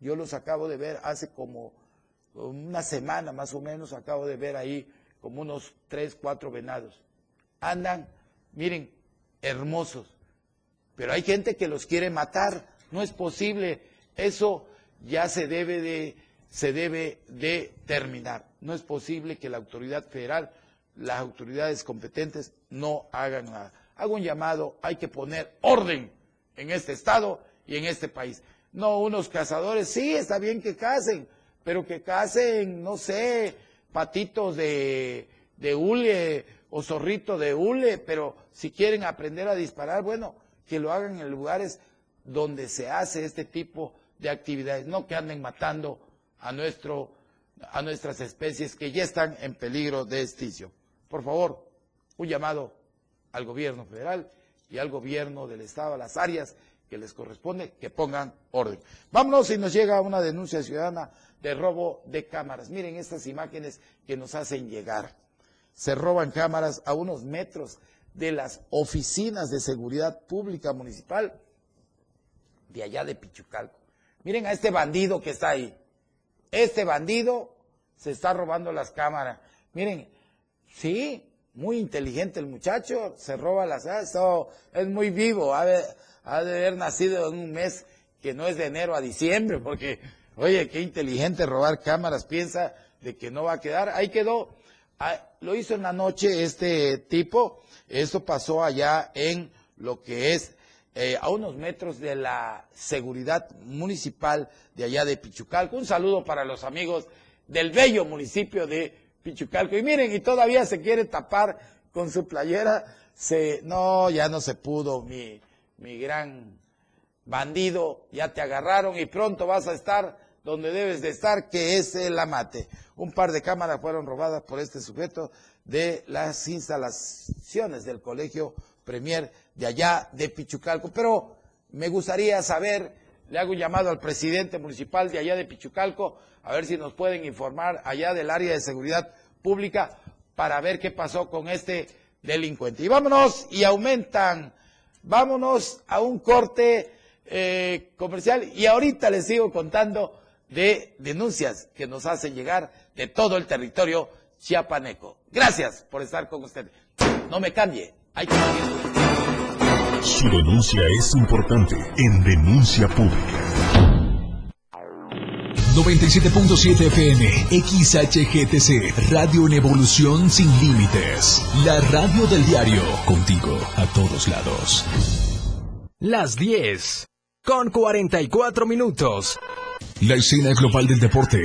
Yo los acabo de ver hace como una semana más o menos, acabo de ver ahí como unos tres, cuatro venados. Andan, miren, hermosos. Pero hay gente que los quiere matar. No es posible. Eso ya se debe de se debe de terminar. No es posible que la autoridad federal, las autoridades competentes no hagan nada. Hago un llamado, hay que poner orden en este estado y en este país. No unos cazadores, sí, está bien que casen, pero que casen, no sé, patitos de, de hule o zorrito de hule, pero si quieren aprender a disparar, bueno, que lo hagan en lugares donde se hace este tipo de actividades, no que anden matando a, nuestro, a nuestras especies que ya están en peligro de extinción. Por favor, un llamado al gobierno federal y al gobierno del Estado, a las áreas que les corresponde, que pongan orden. Vámonos si nos llega una denuncia ciudadana de robo de cámaras. Miren estas imágenes que nos hacen llegar. Se roban cámaras a unos metros de las oficinas de seguridad pública municipal de allá de Pichucalco. Miren a este bandido que está ahí. Este bandido se está robando las cámaras. Miren, sí, muy inteligente el muchacho, se roba las eso es muy vivo, ha de, haber nacido en un mes que no es de enero a diciembre, porque, oye, qué inteligente robar cámaras, piensa de que no va a quedar. Ahí quedó, ah, lo hizo en la noche este tipo, esto pasó allá en lo que es eh, a unos metros de la seguridad municipal de allá de Pichucalco. Un saludo para los amigos del bello municipio de Pichucalco. Y miren, y todavía se quiere tapar con su playera. No, ya no se pudo, mi, mi gran bandido, ya te agarraron y pronto vas a estar donde debes de estar, que es el amate. Un par de cámaras fueron robadas por este sujeto de las instalaciones del colegio Premier de allá de Pichucalco. Pero me gustaría saber, le hago un llamado al presidente municipal de allá de Pichucalco, a ver si nos pueden informar allá del área de seguridad pública para ver qué pasó con este delincuente. Y vámonos, y aumentan, vámonos a un corte eh, comercial y ahorita les sigo contando de denuncias que nos hacen llegar de todo el territorio chiapaneco. Gracias por estar con ustedes. No me cambie. Su denuncia es importante en Denuncia Pública. 97.7 FM, XHGTC, Radio en Evolución Sin Límites. La radio del diario, contigo a todos lados. Las 10, con 44 minutos. La escena global del deporte.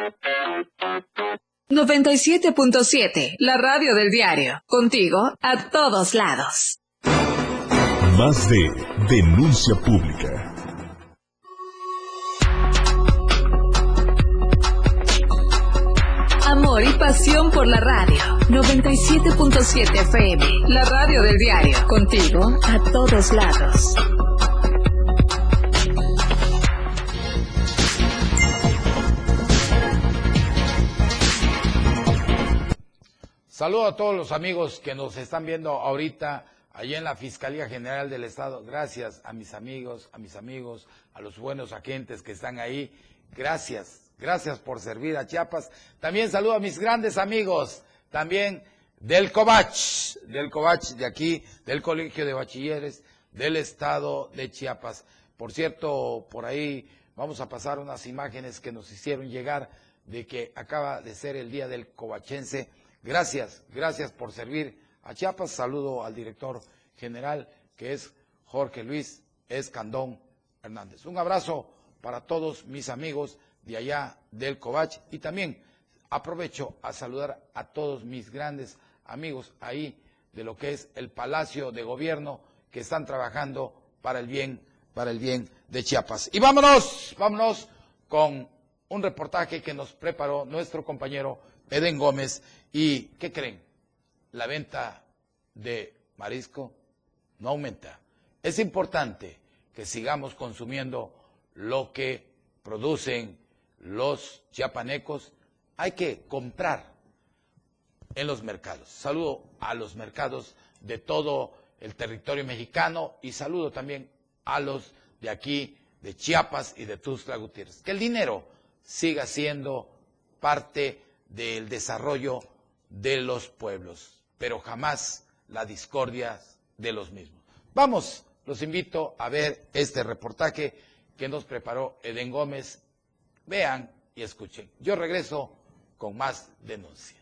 97.7, la radio del diario. Contigo a todos lados. Más de denuncia pública. Amor y pasión por la radio. 97.7 FM, la radio del diario. Contigo a todos lados. Saludo a todos los amigos que nos están viendo ahorita allí en la Fiscalía General del Estado. Gracias a mis amigos, a mis amigos, a los buenos agentes que están ahí. Gracias, gracias por servir a Chiapas. También saludo a mis grandes amigos, también del COVACH, del COVACH de aquí, del Colegio de Bachilleres del Estado de Chiapas. Por cierto, por ahí vamos a pasar unas imágenes que nos hicieron llegar de que acaba de ser el Día del Covachense. Gracias, gracias por servir a Chiapas. Saludo al director general que es Jorge Luis Escandón Hernández. Un abrazo para todos mis amigos de allá del Covach y también aprovecho a saludar a todos mis grandes amigos ahí de lo que es el Palacio de Gobierno que están trabajando para el bien, para el bien de Chiapas. Y vámonos, vámonos con un reportaje que nos preparó nuestro compañero Eden Gómez. ¿Y qué creen? La venta de marisco no aumenta. Es importante que sigamos consumiendo lo que producen los chiapanecos. Hay que comprar en los mercados. Saludo a los mercados de todo el territorio mexicano y saludo también a los de aquí, de Chiapas y de Tuxtla Gutiérrez. Que el dinero siga siendo parte del desarrollo de los pueblos, pero jamás la discordia de los mismos. Vamos, los invito a ver este reportaje que nos preparó Eden Gómez. Vean y escuchen. Yo regreso con más denuncia.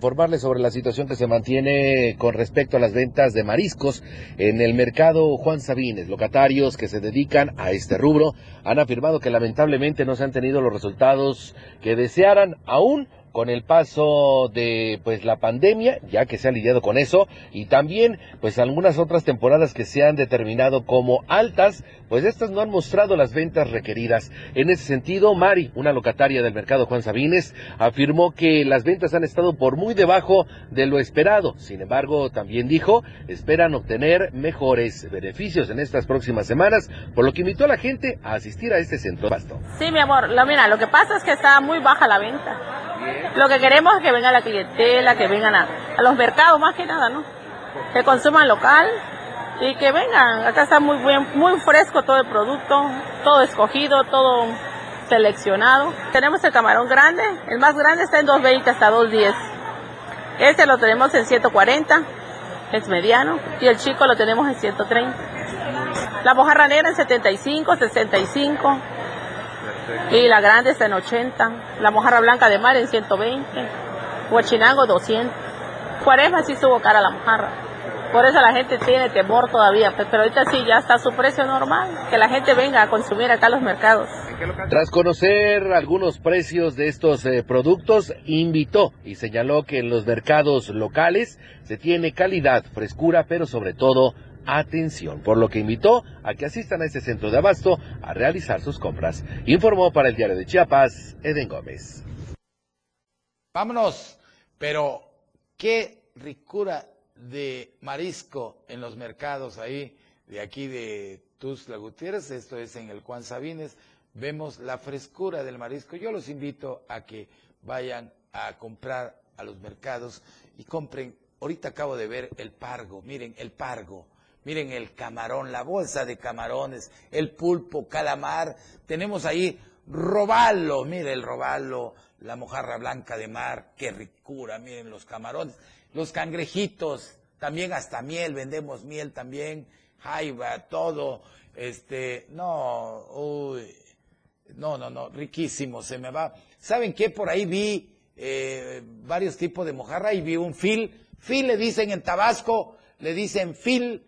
Informarles sobre la situación que se mantiene con respecto a las ventas de mariscos en el mercado Juan Sabines. Locatarios que se dedican a este rubro han afirmado que lamentablemente no se han tenido los resultados que desearan aún con el paso de pues la pandemia, ya que se ha lidiado con eso, y también pues algunas otras temporadas que se han determinado como altas, pues estas no han mostrado las ventas requeridas. En ese sentido, Mari, una locataria del mercado Juan Sabines, afirmó que las ventas han estado por muy debajo de lo esperado. Sin embargo, también dijo, esperan obtener mejores beneficios en estas próximas semanas, por lo que invitó a la gente a asistir a este centro de pasto. Sí, mi amor, lo, mira, lo que pasa es que está muy baja la venta. Lo que queremos es que venga la clientela, que vengan a, los mercados más que nada, ¿no? Que consuman local y que vengan. Acá está muy bien, muy fresco todo el producto, todo escogido, todo seleccionado. Tenemos el camarón grande, el más grande está en 2.20 hasta 2.10. Este lo tenemos en 140, es mediano, y el chico lo tenemos en 130. La mojarra negra en 75, 65. Y la grande está en 80. La mojarra blanca de mar en 120. Huachinango 200. Cuaresma sí subo cara la mojarra. Por eso la gente tiene temor todavía. pues, Pero ahorita sí ya está su precio normal. Que la gente venga a consumir acá a los mercados. Tras conocer algunos precios de estos eh, productos, invitó y señaló que en los mercados locales se tiene calidad, frescura, pero sobre todo atención, por lo que invitó a que asistan a este centro de abasto a realizar sus compras. Informó para el diario de Chiapas, Eden Gómez. Vámonos, pero qué ricura de marisco en los mercados ahí, de aquí de Tuzla Gutiérrez, esto es en el Juan Sabines, vemos la frescura del marisco. Yo los invito a que vayan a comprar a los mercados y compren. Ahorita acabo de ver el pargo, miren el pargo, miren el camarón, la bolsa de camarones, el pulpo, calamar. Tenemos ahí robalo, mire el robalo, la mojarra blanca de mar, qué ricura, miren los camarones, los cangrejitos, también hasta miel, vendemos miel también, jaiba, todo, este, no, uy, no, no, no, riquísimo, se me va. ¿Saben qué? Por ahí vi eh, varios tipos de mojarra y vi un fil. Fil le dicen en Tabasco, le dicen fil,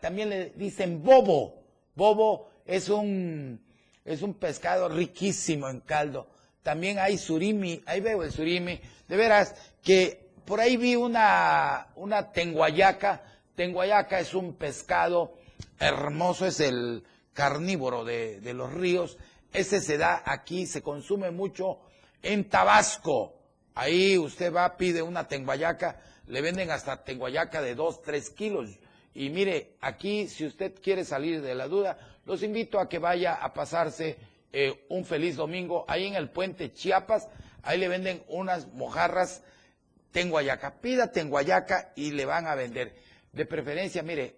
también le dicen bobo. Bobo es un, es un pescado riquísimo en caldo. También hay surimi, ahí veo el surimi. De veras que por ahí vi una, una tenguayaca. Tenguayaca es un pescado hermoso, es el carnívoro de, de los ríos. Ese se da aquí, se consume mucho en Tabasco. Ahí usted va, pide una tenguayaca, le venden hasta tenguayaca de 2, 3 kilos. Y mire, aquí si usted quiere salir de la duda, los invito a que vaya a pasarse eh, un feliz domingo ahí en el puente Chiapas. Ahí le venden unas mojarras tenguayaca. Pida tenguayaca y le van a vender. De preferencia, mire,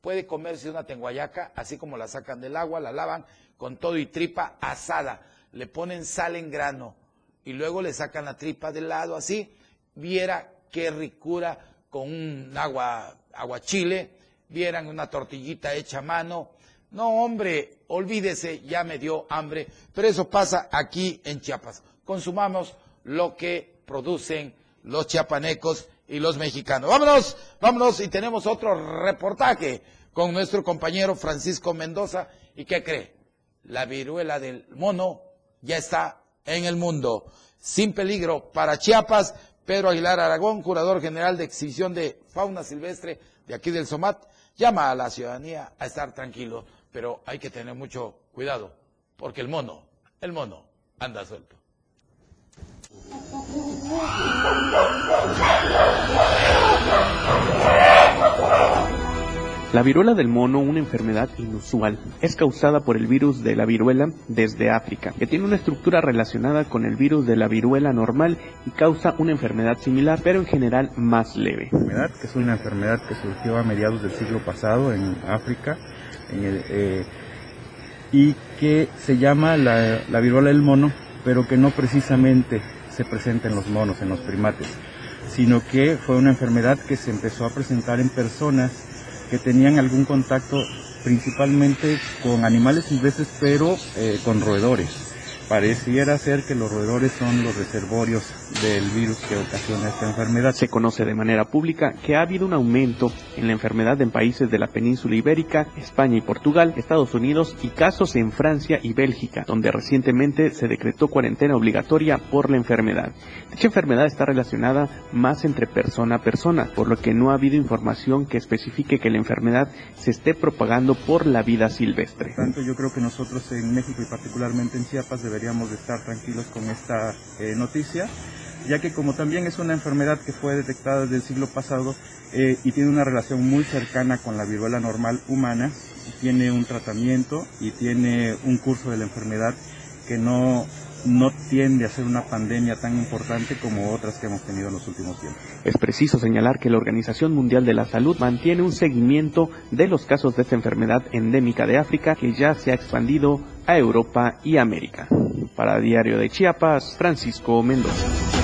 puede comerse una tenguayaca, así como la sacan del agua, la lavan con todo y tripa asada. Le ponen sal en grano y luego le sacan la tripa del lado así. Viera qué ricura con un agua, aguachile. Vieran una tortillita hecha a mano. No, hombre, olvídese, ya me dio hambre. Pero eso pasa aquí en Chiapas. Consumamos lo que producen los chiapanecos y los mexicanos. Vámonos, vámonos y tenemos otro reportaje con nuestro compañero Francisco Mendoza. ¿Y qué cree? La viruela del mono ya está en el mundo. Sin peligro para Chiapas, Pedro Aguilar Aragón, curador general de exhibición de fauna silvestre de aquí del SOMAT, llama a la ciudadanía a estar tranquilo, pero hay que tener mucho cuidado, porque el mono, el mono anda suelto. La viruela del mono, una enfermedad inusual, es causada por el virus de la viruela desde África, que tiene una estructura relacionada con el virus de la viruela normal y causa una enfermedad similar, pero en general más leve. enfermedad, que es una enfermedad que surgió a mediados del siglo pasado en África en el, eh, y que se llama la, la viruela del mono, pero que no precisamente se presenta en los monos, en los primates, sino que fue una enfermedad que se empezó a presentar en personas que tenían algún contacto principalmente con animales silvestres, pero eh, con roedores. Pareciera ser que los roedores son los reservorios del virus que ocasiona esta enfermedad. Se conoce de manera pública que ha habido un aumento en la enfermedad en países de la península ibérica, España y Portugal, Estados Unidos y casos en Francia y Bélgica, donde recientemente se decretó cuarentena obligatoria por la enfermedad. Dicha enfermedad está relacionada más entre persona a persona, por lo que no ha habido información que especifique que la enfermedad se esté propagando por la vida silvestre. Por tanto, yo creo que nosotros en México y particularmente en Chiapas deberíamos de estar tranquilos con esta eh, noticia ya que como también es una enfermedad que fue detectada desde el siglo pasado eh, y tiene una relación muy cercana con la viruela normal humana, tiene un tratamiento y tiene un curso de la enfermedad que no, no tiende a ser una pandemia tan importante como otras que hemos tenido en los últimos tiempos. Es preciso señalar que la Organización Mundial de la Salud mantiene un seguimiento de los casos de esta enfermedad endémica de África que ya se ha expandido a Europa y América. Para Diario de Chiapas, Francisco Mendoza.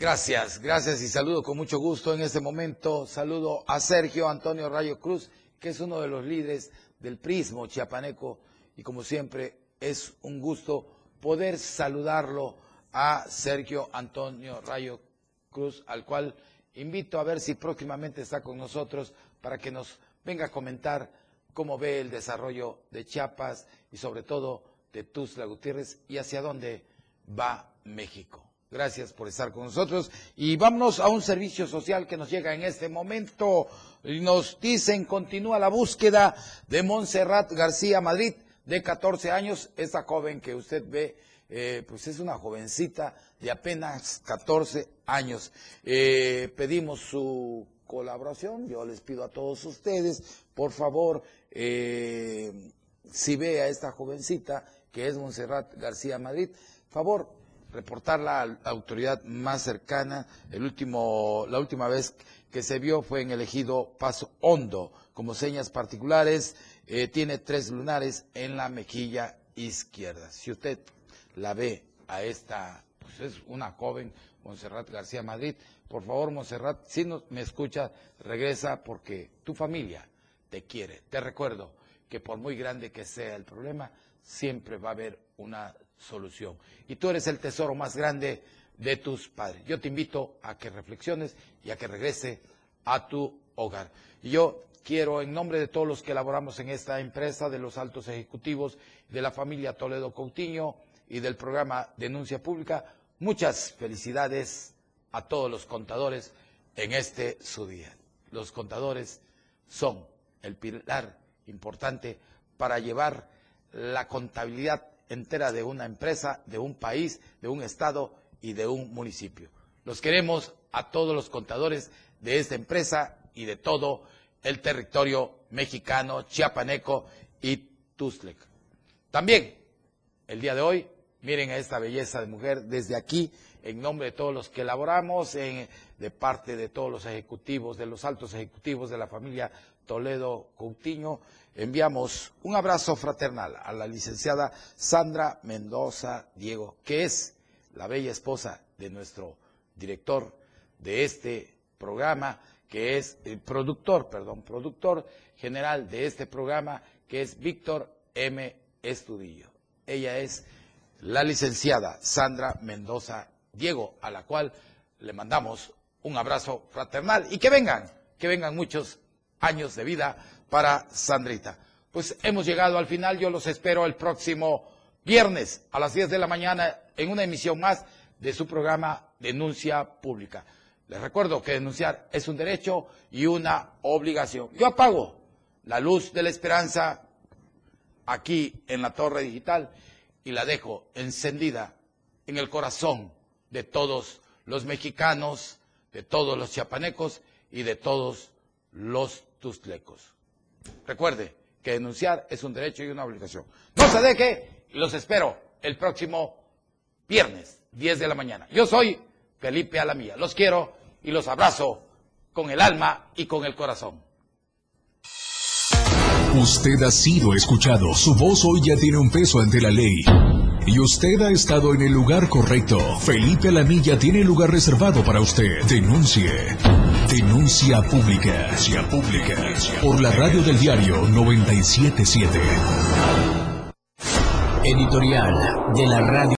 Gracias, gracias y saludo con mucho gusto en este momento. Saludo a Sergio Antonio Rayo Cruz, que es uno de los líderes del Prismo Chiapaneco y como siempre es un gusto poder saludarlo a Sergio Antonio Rayo Cruz, al cual invito a ver si próximamente está con nosotros para que nos venga a comentar cómo ve el desarrollo de Chiapas y sobre todo de Tuzla Gutiérrez y hacia dónde va México. Gracias por estar con nosotros y vámonos a un servicio social que nos llega en este momento. Nos dicen, continúa la búsqueda de Montserrat García Madrid, de 14 años. Esta joven que usted ve, eh, pues es una jovencita de apenas 14 años. Eh, pedimos su colaboración. Yo les pido a todos ustedes, por favor, eh, si ve a esta jovencita, que es Montserrat García Madrid, favor, reportarla a la autoridad más cercana. El último, la última vez que se vio fue en el ejido Paso Hondo, como señas particulares, eh, tiene tres lunares en la mejilla izquierda. Si usted la ve a esta, pues es una joven, Monserrat García Madrid, por favor, Monserrat, si no me escucha, regresa porque tu familia te quiere. Te recuerdo que por muy grande que sea el problema, siempre va a haber una solución. Y tú eres el tesoro más grande de tus padres. Yo te invito a que reflexiones y a que regrese a tu hogar. Y yo quiero, en nombre de todos los que elaboramos en esta empresa, de los altos ejecutivos, de la familia Toledo Coutinho y del programa Denuncia Pública, muchas felicidades a todos los contadores en este su día. Los contadores son el pilar importante para llevar la contabilidad entera de una empresa, de un país, de un estado y de un municipio. Los queremos a todos los contadores de esta empresa y de todo el territorio mexicano, chiapaneco y Tuzlec. También, el día de hoy, miren a esta belleza de mujer desde aquí, en nombre de todos los que elaboramos, de parte de todos los ejecutivos, de los altos ejecutivos de la familia Toledo Coutinho, enviamos un abrazo fraternal a la licenciada Sandra Mendoza Diego, que es la bella esposa de nuestro director de este programa, que es el productor, perdón, productor general de este programa, que es Víctor M. Estudillo. Ella es la licenciada Sandra Mendoza Diego, a la cual le mandamos un abrazo fraternal y que vengan, que vengan muchos años de vida para Sandrita. Pues hemos llegado al final, yo los espero el próximo viernes a las 10 de la mañana en una emisión más de su programa Denuncia Pública. Les recuerdo que denunciar es un derecho y una obligación. Yo apago la luz de la esperanza aquí en la torre digital y la dejo encendida en el corazón de todos los mexicanos, de todos los chiapanecos y de todos los tustlecos. Recuerde que denunciar es un derecho y una obligación. No se deje los espero el próximo viernes, 10 de la mañana. Yo soy Felipe Alamía. Los quiero y los abrazo con el alma y con el corazón. Usted ha sido escuchado. Su voz hoy ya tiene un peso ante la ley. Y usted ha estado en el lugar correcto. Felipe Alamilla tiene lugar reservado para usted. Denuncie. Denuncia pública. Denuncia pública. Por la radio del diario 977. Editorial de la Radio.